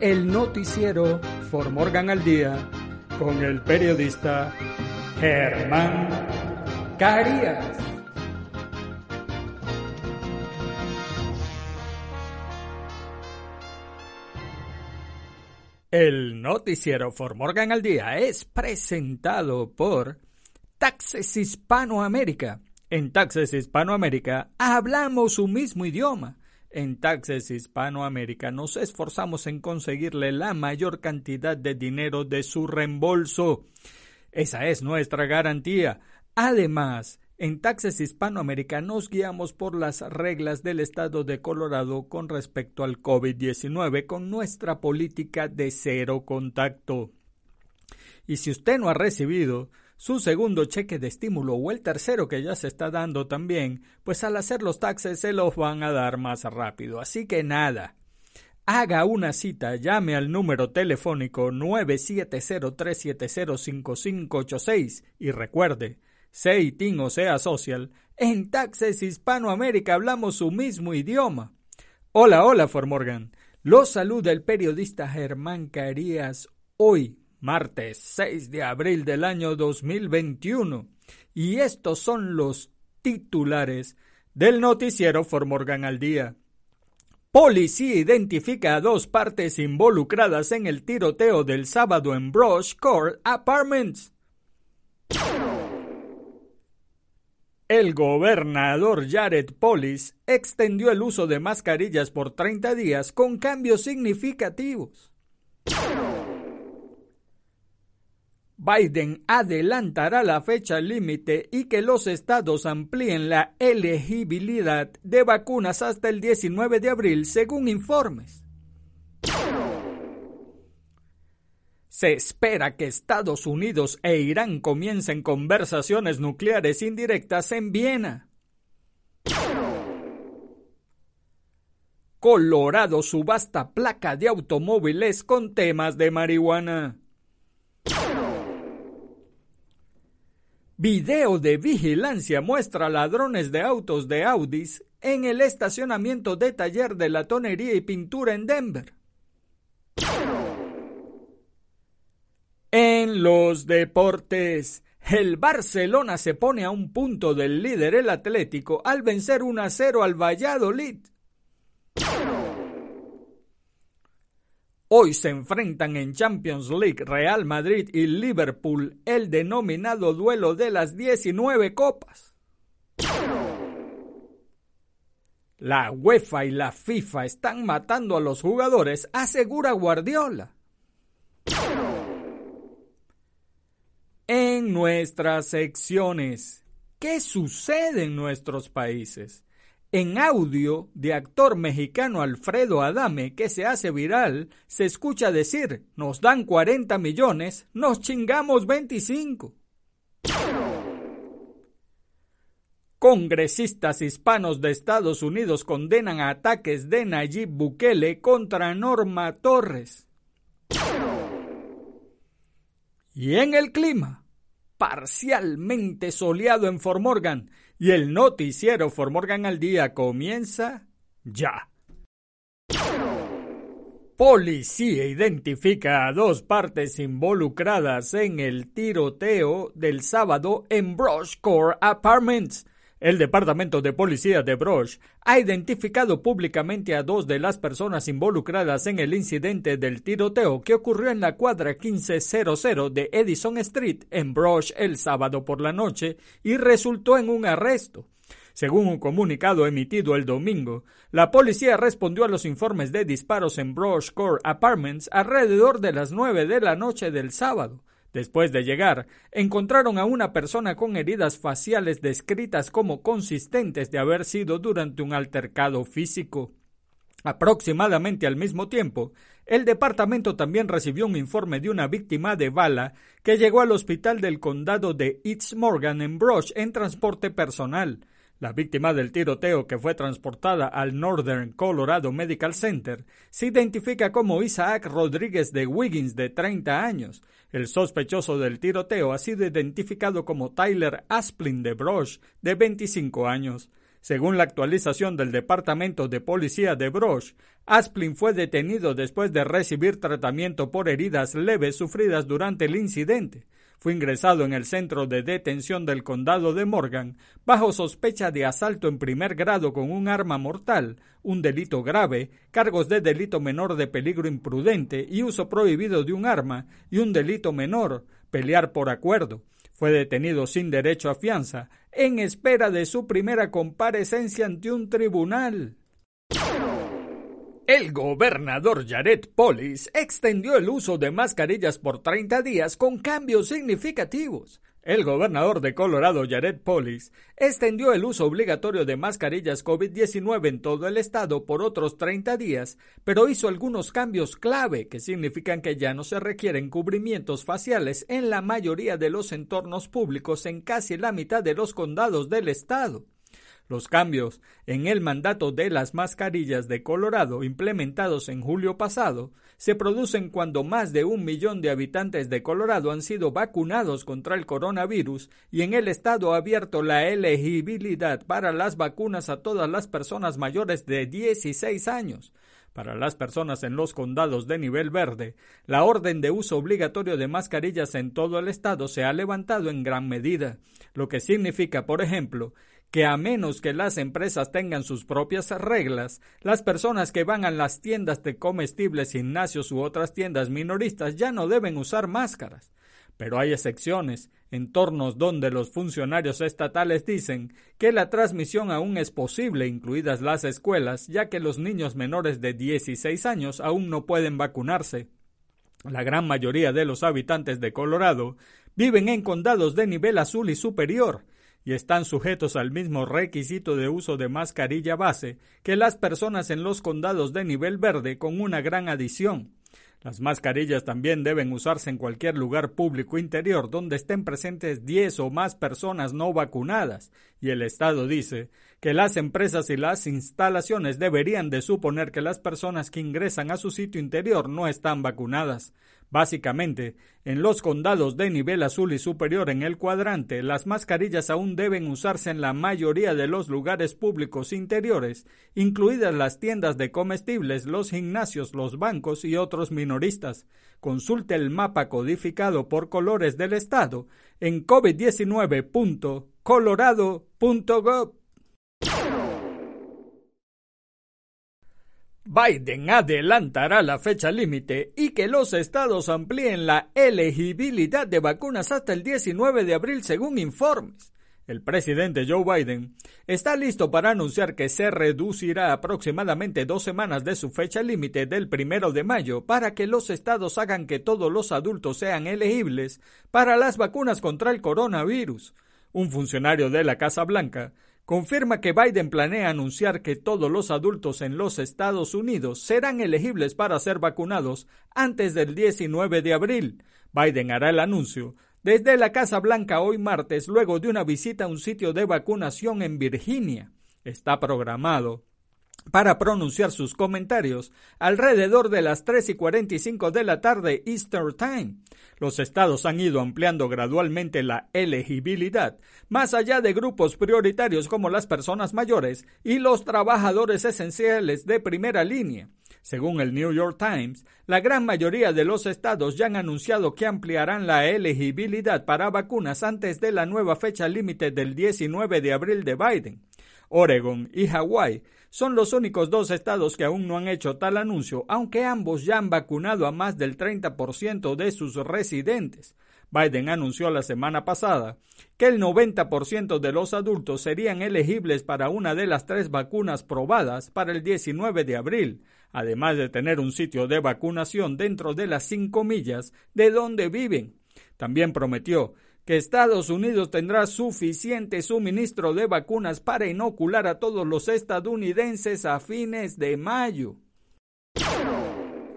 el noticiero For Morgan al Día con el periodista Germán Carías. El noticiero For Morgan al Día es presentado por Taxes Hispanoamérica. En Taxes Hispanoamérica hablamos su mismo idioma. En Taxes Hispanoamérica nos esforzamos en conseguirle la mayor cantidad de dinero de su reembolso. Esa es nuestra garantía. Además, en Taxes Hispanoamérica nos guiamos por las reglas del estado de Colorado con respecto al COVID-19 con nuestra política de cero contacto. Y si usted no ha recibido su segundo cheque de estímulo o el tercero que ya se está dando también, pues al hacer los taxes se los van a dar más rápido. Así que nada. Haga una cita, llame al número telefónico 970-370-5586 y recuerde, Seitin o sea social, en Taxes Hispanoamérica hablamos su mismo idioma. Hola, hola, Formorgan. Los saluda el periodista Germán Carías hoy, martes 6 de abril del año 2021. Y estos son los titulares del noticiero Formorgan al día. Policía identifica a dos partes involucradas en el tiroteo del sábado en Brush Court Apartments. El gobernador Jared Polis extendió el uso de mascarillas por 30 días con cambios significativos. Biden adelantará la fecha límite y que los estados amplíen la elegibilidad de vacunas hasta el 19 de abril, según informes. Se espera que Estados Unidos e Irán comiencen conversaciones nucleares indirectas en Viena. Colorado subasta placa de automóviles con temas de marihuana. Video de vigilancia muestra ladrones de autos de Audis en el estacionamiento de taller de la tonería y pintura en Denver. En los deportes, el Barcelona se pone a un punto del líder el Atlético al vencer 1 a 0 al Valladolid. Hoy se enfrentan en Champions League Real Madrid y Liverpool el denominado duelo de las 19 copas. La UEFA y la FIFA están matando a los jugadores, asegura Guardiola. en nuestras secciones. ¿Qué sucede en nuestros países? En audio de actor mexicano Alfredo Adame que se hace viral, se escucha decir, nos dan 40 millones, nos chingamos 25. Congresistas hispanos de Estados Unidos condenan ataques de Nayib Bukele contra Norma Torres. Y en el clima, parcialmente soleado en Formorgan y el noticiero Formorgan al día comienza ya. Policía identifica a dos partes involucradas en el tiroteo del sábado en Brush Core Apartments. El Departamento de Policía de Broch ha identificado públicamente a dos de las personas involucradas en el incidente del tiroteo que ocurrió en la cuadra 1500 de Edison Street en Broch el sábado por la noche y resultó en un arresto. Según un comunicado emitido el domingo, la policía respondió a los informes de disparos en Broch Core Apartments alrededor de las 9 de la noche del sábado. Después de llegar, encontraron a una persona con heridas faciales descritas como consistentes de haber sido durante un altercado físico. Aproximadamente al mismo tiempo, el departamento también recibió un informe de una víctima de bala que llegó al hospital del condado de East Morgan en Broch en transporte personal. La víctima del tiroteo que fue transportada al Northern Colorado Medical Center se identifica como Isaac Rodríguez de Wiggins de 30 años. El sospechoso del tiroteo ha sido identificado como Tyler Asplin de Broch de 25 años. Según la actualización del Departamento de Policía de Broch, Asplin fue detenido después de recibir tratamiento por heridas leves sufridas durante el incidente fue ingresado en el centro de detención del condado de Morgan bajo sospecha de asalto en primer grado con un arma mortal, un delito grave, cargos de delito menor de peligro imprudente y uso prohibido de un arma, y un delito menor, pelear por acuerdo. Fue detenido sin derecho a fianza, en espera de su primera comparecencia ante un tribunal. El gobernador Jared Polis extendió el uso de mascarillas por 30 días con cambios significativos. El gobernador de Colorado, Jared Polis, extendió el uso obligatorio de mascarillas COVID-19 en todo el estado por otros 30 días, pero hizo algunos cambios clave que significan que ya no se requieren cubrimientos faciales en la mayoría de los entornos públicos en casi la mitad de los condados del estado. Los cambios en el mandato de las mascarillas de Colorado implementados en julio pasado se producen cuando más de un millón de habitantes de Colorado han sido vacunados contra el coronavirus y en el estado ha abierto la elegibilidad para las vacunas a todas las personas mayores de 16 años. Para las personas en los condados de nivel verde, la orden de uso obligatorio de mascarillas en todo el estado se ha levantado en gran medida, lo que significa, por ejemplo, que a menos que las empresas tengan sus propias reglas, las personas que van a las tiendas de comestibles, gimnasios u otras tiendas minoristas ya no deben usar máscaras. Pero hay excepciones, entornos donde los funcionarios estatales dicen que la transmisión aún es posible, incluidas las escuelas, ya que los niños menores de 16 años aún no pueden vacunarse. La gran mayoría de los habitantes de Colorado viven en condados de nivel azul y superior, y están sujetos al mismo requisito de uso de mascarilla base que las personas en los condados de nivel verde con una gran adición. Las mascarillas también deben usarse en cualquier lugar público interior donde estén presentes 10 o más personas no vacunadas, y el Estado dice que las empresas y las instalaciones deberían de suponer que las personas que ingresan a su sitio interior no están vacunadas. Básicamente, en los condados de nivel azul y superior en el cuadrante, las mascarillas aún deben usarse en la mayoría de los lugares públicos interiores, incluidas las tiendas de comestibles, los gimnasios, los bancos y otros minoristas. Consulte el mapa codificado por colores del estado en covid19.colorado.gov. Biden adelantará la fecha límite y que los estados amplíen la elegibilidad de vacunas hasta el 19 de abril según informes. El presidente Joe Biden está listo para anunciar que se reducirá aproximadamente dos semanas de su fecha límite del primero de mayo para que los estados hagan que todos los adultos sean elegibles para las vacunas contra el coronavirus. Un funcionario de la Casa Blanca confirma que Biden planea anunciar que todos los adultos en los Estados Unidos serán elegibles para ser vacunados antes del 19 de abril. Biden hará el anuncio desde la Casa Blanca hoy martes luego de una visita a un sitio de vacunación en Virginia. Está programado para pronunciar sus comentarios alrededor de las 3 y 45 de la tarde Easter Time. Los estados han ido ampliando gradualmente la elegibilidad, más allá de grupos prioritarios como las personas mayores y los trabajadores esenciales de primera línea. Según el New York Times, la gran mayoría de los estados ya han anunciado que ampliarán la elegibilidad para vacunas antes de la nueva fecha límite del 19 de abril de Biden. Oregon y Hawái son los únicos dos estados que aún no han hecho tal anuncio, aunque ambos ya han vacunado a más del 30% de sus residentes. Biden anunció la semana pasada que el 90% de los adultos serían elegibles para una de las tres vacunas probadas para el 19 de abril, además de tener un sitio de vacunación dentro de las cinco millas de donde viven. También prometió que Estados Unidos tendrá suficiente suministro de vacunas para inocular a todos los estadounidenses a fines de mayo.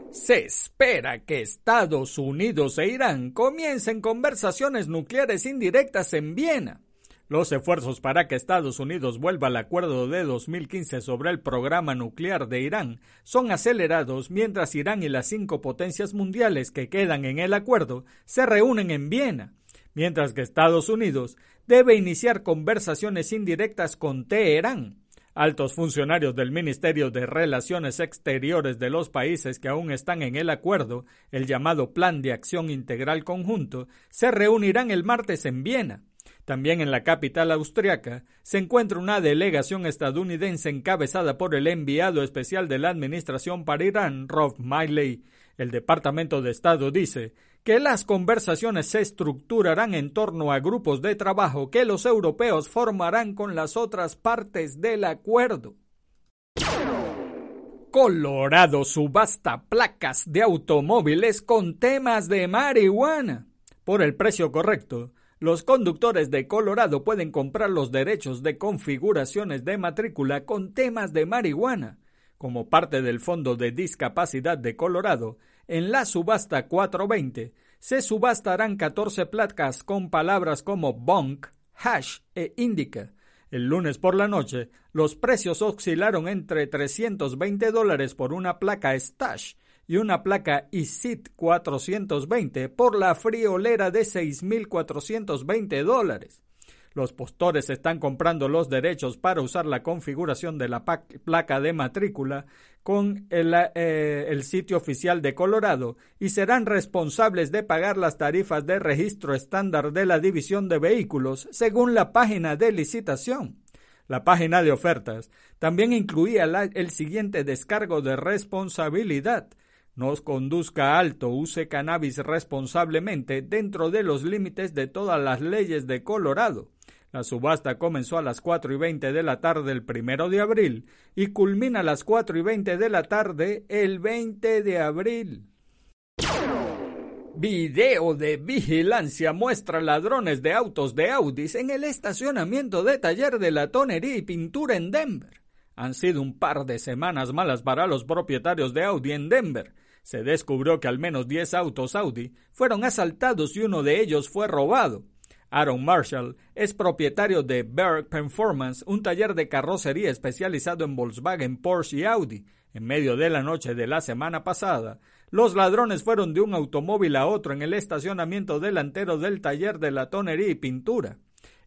Se espera que Estados Unidos e Irán comiencen conversaciones nucleares indirectas en Viena. Los esfuerzos para que Estados Unidos vuelva al acuerdo de 2015 sobre el programa nuclear de Irán son acelerados mientras Irán y las cinco potencias mundiales que quedan en el acuerdo se reúnen en Viena, mientras que Estados Unidos debe iniciar conversaciones indirectas con Teherán Altos funcionarios del Ministerio de Relaciones Exteriores de los países que aún están en el acuerdo, el llamado Plan de Acción Integral Conjunto, se reunirán el martes en Viena. También en la capital austriaca se encuentra una delegación estadounidense encabezada por el enviado especial de la Administración para Irán, Rob Miley. El Departamento de Estado dice que las conversaciones se estructurarán en torno a grupos de trabajo que los europeos formarán con las otras partes del acuerdo. Colorado subasta placas de automóviles con temas de marihuana. Por el precio correcto, los conductores de Colorado pueden comprar los derechos de configuraciones de matrícula con temas de marihuana. Como parte del Fondo de Discapacidad de Colorado, en la subasta 420 se subastarán 14 placas con palabras como bunk, hash e indica. El lunes por la noche, los precios oscilaron entre 320 dólares por una placa Stash y una placa ISIT 420 por la friolera de 6.420 dólares. Los postores están comprando los derechos para usar la configuración de la placa de matrícula con eh, el, sitio oficial de Colorado y serán responsables de pagar las tarifas de registro estándar de la División de Vehículos según la página de licitación. La página de ofertas también incluía el siguiente descargo de responsabilidad. Nos conduzca alto, use cannabis responsablemente dentro de los límites de todas las leyes de Colorado. La subasta comenzó a las 4 y 20 de la tarde el primero de abril y culmina a las 4 y 20 de la tarde el 20 de abril. Video de vigilancia muestra ladrones de autos de Audis en el estacionamiento de taller de la tonería y pintura en Denver. Han sido un par de semanas malas para los propietarios de Audi en Denver. Se descubrió que al menos 10 autos Audi fueron asaltados y uno de ellos fue robado. Aaron Marshall es propietario de Berg Performance, un taller de carrocería especializado en Volkswagen, Porsche y Audi. En medio de la noche de la semana pasada, los ladrones fueron de un automóvil a otro en el estacionamiento delantero del taller de la tonería y pintura.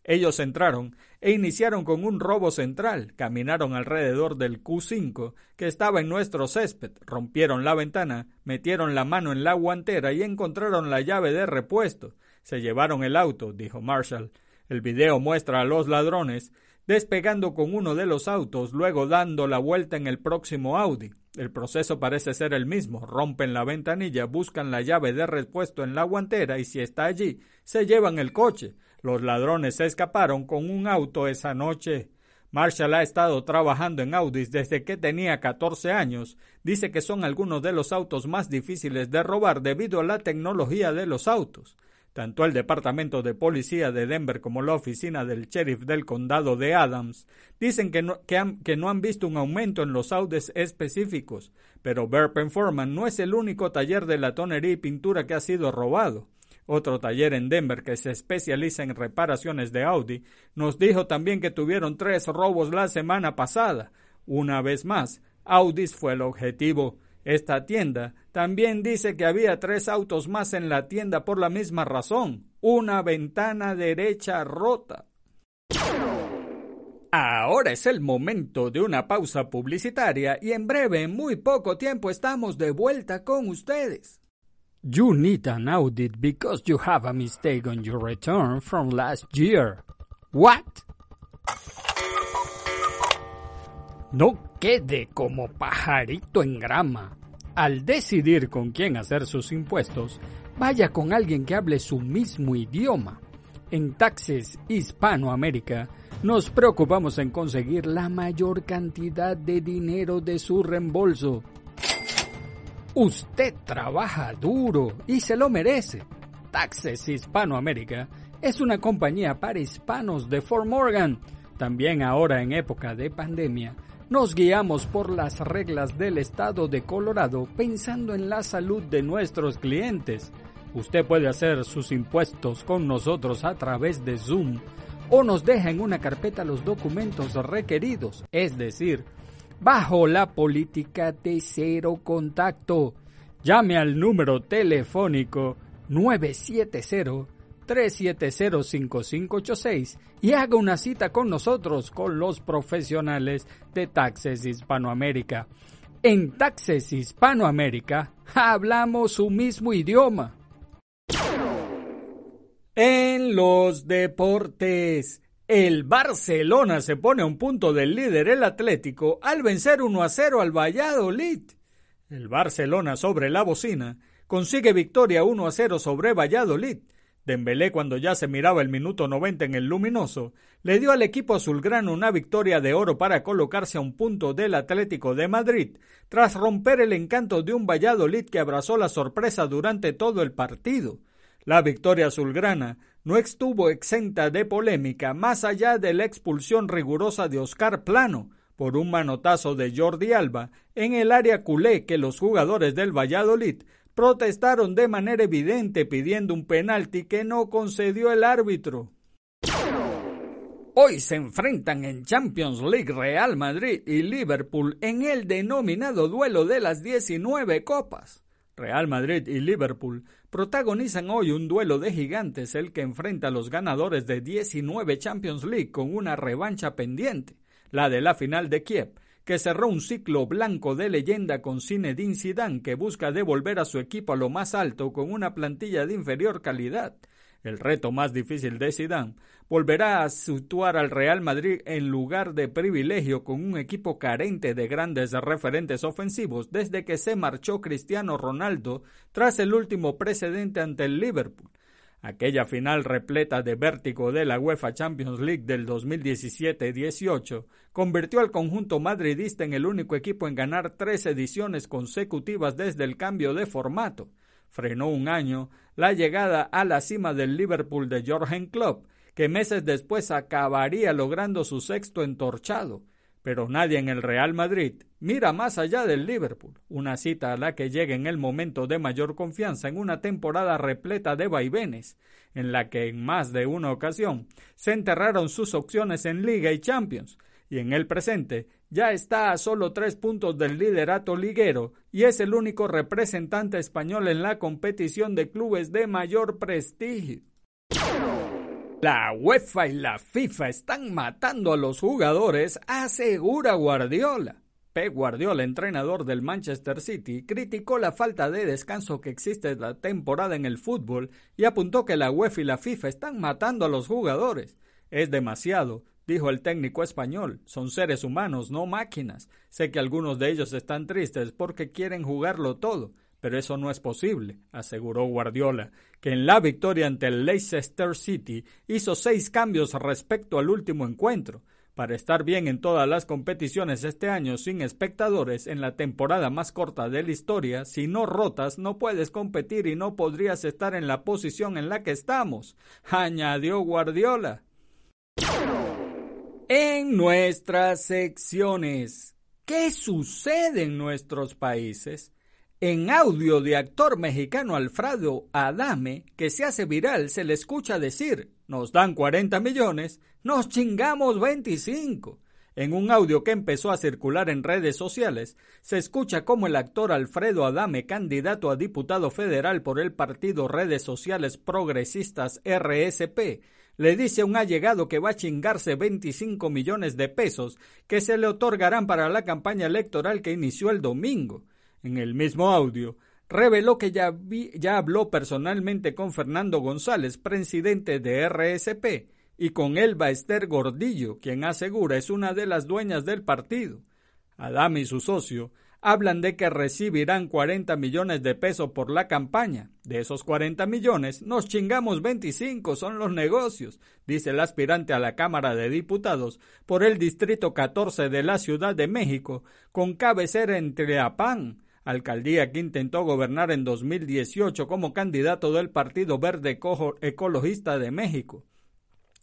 Ellos entraron e iniciaron con un robo central. Caminaron alrededor del Q5 que estaba en nuestro césped, rompieron la ventana, metieron la mano en la guantera y encontraron la llave de repuesto. Se llevaron el auto, dijo Marshall. El video muestra a los ladrones despegando con uno de los autos, luego dando la vuelta en el próximo Audi. El proceso parece ser el mismo. Rompen la ventanilla, buscan la llave de repuesto en la guantera y si está allí, se llevan el coche. Los ladrones se escaparon con un auto esa noche. Marshall ha estado trabajando en Audis desde que tenía 14 años. Dice que son algunos de los autos más difíciles de robar debido a la tecnología de los autos. Tanto el Departamento de Policía de Denver como la oficina del sheriff del condado de Adams dicen que no, han, visto un aumento en los autos específicos, pero Burpen Foreman no es el único taller de latonería y pintura que ha sido robado. Otro taller en Denver que se especializa en reparaciones de Audi nos dijo también que tuvieron tres robos la semana pasada. Una vez más, Audis fue el objetivo. Esta tienda también dice que había tres autos más en la tienda por la misma razón, una ventana derecha rota. Ahora es el momento de una pausa publicitaria y en breve, en muy poco tiempo, estamos de vuelta con ustedes. You need an audit because you have a mistake on your return from last year. What? No quede como pajarito en grama. Al decidir con quién hacer sus impuestos, vaya con alguien que hable su mismo idioma. En Taxes Hispanoamérica nos preocupamos en conseguir la mayor cantidad de dinero de su reembolso. Usted trabaja duro y se lo merece. Taxes Hispanoamérica es una compañía para hispanos de Fort Morgan. También ahora en época de pandemia, nos guiamos por las reglas del estado de Colorado pensando en la salud de nuestros clientes. Usted puede hacer sus impuestos con nosotros a través de Zoom o nos deja en una carpeta los documentos requeridos, es decir, bajo la política de cero contacto. Llame al número telefónico 970-370-5586 y haga una cita con nosotros, con los profesionales de Taxes Hispanoamérica. En Taxes Hispanoamérica hablamos su mismo idioma. En los deportes. El Barcelona se pone a un punto del líder el Atlético al vencer 1 a 0 al Valladolid. El Barcelona sobre la bocina consigue victoria 1 a 0 sobre Valladolid. Dembélé cuando ya se miraba el minuto 90 en el luminoso, le dio al equipo azulgrano una victoria de oro para colocarse a un punto del Atlético de Madrid, tras romper el encanto de un Valladolid que abrazó la sorpresa durante todo el partido. La victoria azulgrana no estuvo exenta de polémica más allá de la expulsión rigurosa de Oscar Plano por un manotazo de Jordi Alba en el área culé que los jugadores del Valladolid protestaron de manera evidente pidiendo un penalti que no concedió el árbitro. Hoy se enfrentan en Champions League Real Madrid y Liverpool en el denominado duelo de las 19 copas. Real Madrid y Liverpool protagonizan hoy un duelo de gigantes el que enfrenta a los ganadores de 19 Champions League con una revancha pendiente, la de la final de Kiev, que cerró un ciclo blanco de leyenda con Zinedine Zidane que busca devolver a su equipo a lo más alto con una plantilla de inferior calidad. El reto más difícil de Zidane volverá a situar al Real Madrid en lugar de privilegio con un equipo carente de grandes referentes ofensivos desde que se marchó Cristiano Ronaldo tras el último precedente ante el Liverpool. Aquella final repleta de vértigo de la UEFA Champions League del 2017-18 convirtió al conjunto madridista en el único equipo en ganar tres ediciones consecutivas desde el cambio de formato frenó un año la llegada a la cima del Liverpool de Jorgen Klopp, que meses después acabaría logrando su sexto entorchado. Pero nadie en el Real Madrid mira más allá del Liverpool, una cita a la que llega en el momento de mayor confianza en una temporada repleta de vaivenes, en la que en más de una ocasión se enterraron sus opciones en Liga y Champions, y en el presente ya está a solo tres puntos del liderato liguero y es el único representante español en la competición de clubes de mayor prestigio. La UEFA y la FIFA están matando a los jugadores, asegura Guardiola. Pep Guardiola, entrenador del Manchester City, criticó la falta de descanso que existe esta temporada en el fútbol y apuntó que la UEFA y la FIFA están matando a los jugadores. Es demasiado, dijo el técnico español. Son seres humanos, no máquinas. Sé que algunos de ellos están tristes porque quieren jugarlo todo, pero eso no es posible, aseguró Guardiola, que en la victoria ante el Leicester City hizo seis cambios respecto al último encuentro. Para estar bien en todas las competiciones este año sin espectadores en la temporada más corta de la historia, si no rotas no puedes competir y no podrías estar en la posición en la que estamos, añadió Guardiola en nuestras secciones. ¿Qué sucede en nuestros países? En audio de actor mexicano Alfredo Adame, que se hace viral, se le escucha decir, nos dan 40 millones, nos chingamos 25. En un audio que empezó a circular en redes sociales, se escucha cómo el actor Alfredo Adame, candidato a diputado federal por el partido Redes Sociales Progresistas RSP, le dice a un allegado que va a chingarse 25 millones de pesos que se le otorgarán para la campaña electoral que inició el domingo. En el mismo audio, reveló que ya, habló personalmente con Fernando González, presidente de RSP, y con Elba Esther Gordillo, quien asegura es una de las dueñas del partido. Adam y su socio hablan de que recibirán 40 millones de pesos por la campaña. De esos 40 millones, nos chingamos 25, son los negocios, dice el aspirante a la Cámara de Diputados por el Distrito 14 de la Ciudad de México, con cabecera en Triapán, alcaldía que intentó gobernar en 2018 como candidato del Partido Verde Ecologista de México.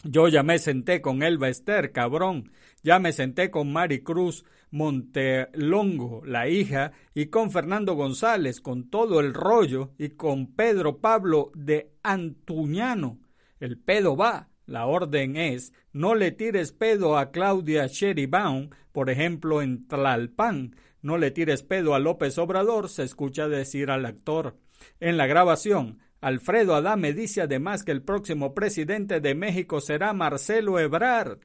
Yo ya me senté con Elba Esther, cabrón. Ya me senté con Mari Cruz Montelongo, la hija, y con Fernando González, con todo el rollo, y con Pedro Pablo de Antuñano. El pedo va. La orden es no le tires pedo a Claudia Sheribaum, por ejemplo, en Tlalpan. No le tires pedo a López Obrador, se escucha decir al actor. En la grabación, Alfredo Adame dice además que el próximo presidente de México será Marcelo Ebrard.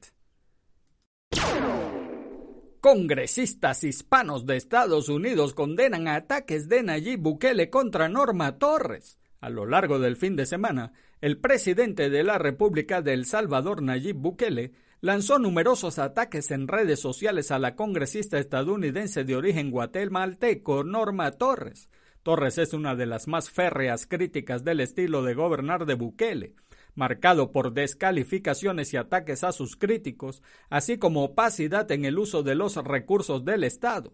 Congresistas hispanos de Estados Unidos condenan ataques de Nayib Bukele contra Norma Torres. A lo largo del fin de semana, el presidente de la República de El Salvador, Nayib Bukele, lanzó numerosos ataques en redes sociales a la congresista estadounidense de origen guatemalteco Norma Torres, Torres es una de las más férreas críticas del estilo de gobernar de Bukele, marcado por descalificaciones y ataques a sus críticos, así como opacidad en el uso de los recursos del Estado.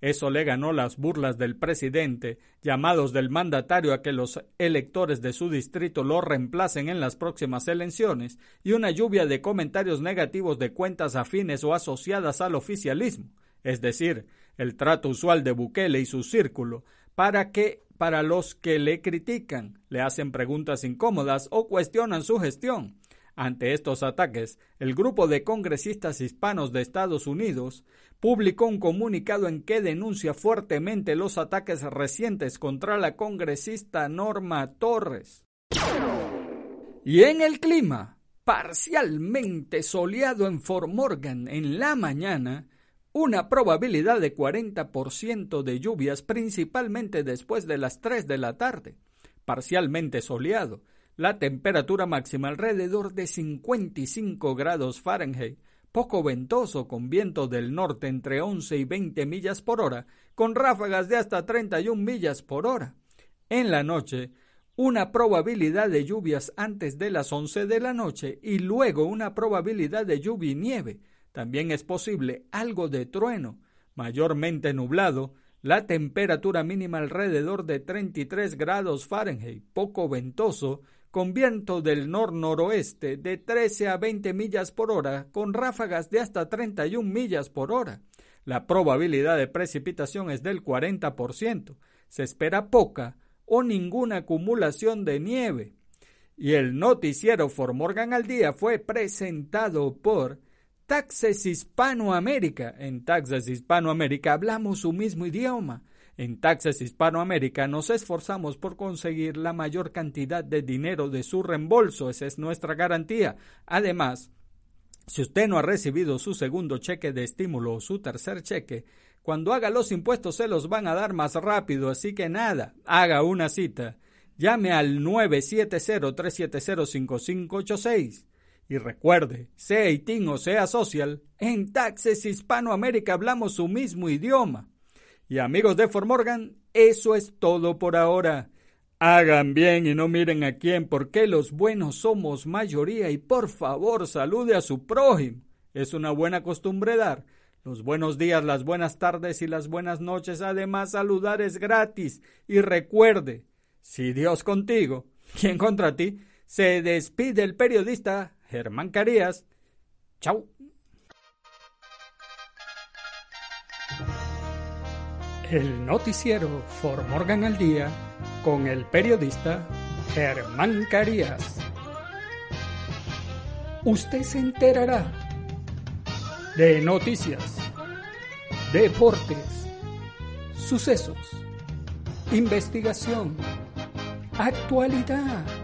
Eso le ganó las burlas del presidente, llamados del mandatario a que los electores de su distrito lo reemplacen en las próximas elecciones, y una lluvia de comentarios negativos de cuentas afines o asociadas al oficialismo, es decir, el trato usual de Bukele y su círculo, para que para los que le critican, le hacen preguntas incómodas o cuestionan su gestión. Ante estos ataques, el grupo de congresistas hispanos de Estados Unidos publicó un comunicado en que denuncia fuertemente los ataques recientes contra la congresista Norma Torres. Y en el clima, parcialmente soleado en Fort Morgan en la mañana, una probabilidad de 40% de lluvias principalmente después de las 3 de la tarde, parcialmente soleado, la temperatura máxima alrededor de 55 grados Fahrenheit, poco ventoso con viento del norte entre 11 y 20 millas por hora, con ráfagas de hasta 31 millas por hora. En la noche, una probabilidad de lluvias antes de las 11 de la noche y luego una probabilidad de lluvia y nieve, también es posible algo de trueno, mayormente nublado, la temperatura mínima alrededor de 33 grados Fahrenheit, poco ventoso, con viento del nor-noroeste de 13 a 20 millas por hora, con ráfagas de hasta 31 millas por hora. La probabilidad de precipitación es del 40%. Se espera poca o ninguna acumulación de nieve. Y el noticiero For Morgan al día fue presentado por Taxes Hispanoamérica. En Taxes Hispanoamérica hablamos su mismo idioma. En Taxes Hispanoamérica nos esforzamos por conseguir la mayor cantidad de dinero de su reembolso. Esa es nuestra garantía. Además, si usted no ha recibido su segundo cheque de estímulo o su tercer cheque, cuando haga los impuestos se los van a dar más rápido, así que nada, haga una cita. Llame al 970-370-5586 y recuerde, sea ITIN o sea social, en Taxes Hispanoamérica hablamos su mismo idioma. Y amigos de Formorgan, eso es todo por ahora. Hagan bien y no miren a quién, porque los buenos somos mayoría y por favor salude a su prójimo. Es una buena costumbre dar. Los buenos días, las buenas tardes y las buenas noches. Además, saludar es gratis. Y recuerde, si Dios contigo, ¿quién contra ti? Se despide el periodista Germán Carías. Chau. El noticiero For Morgan al Día con el periodista Germán Carías. Usted se enterará de noticias, deportes, sucesos, investigación, actualidad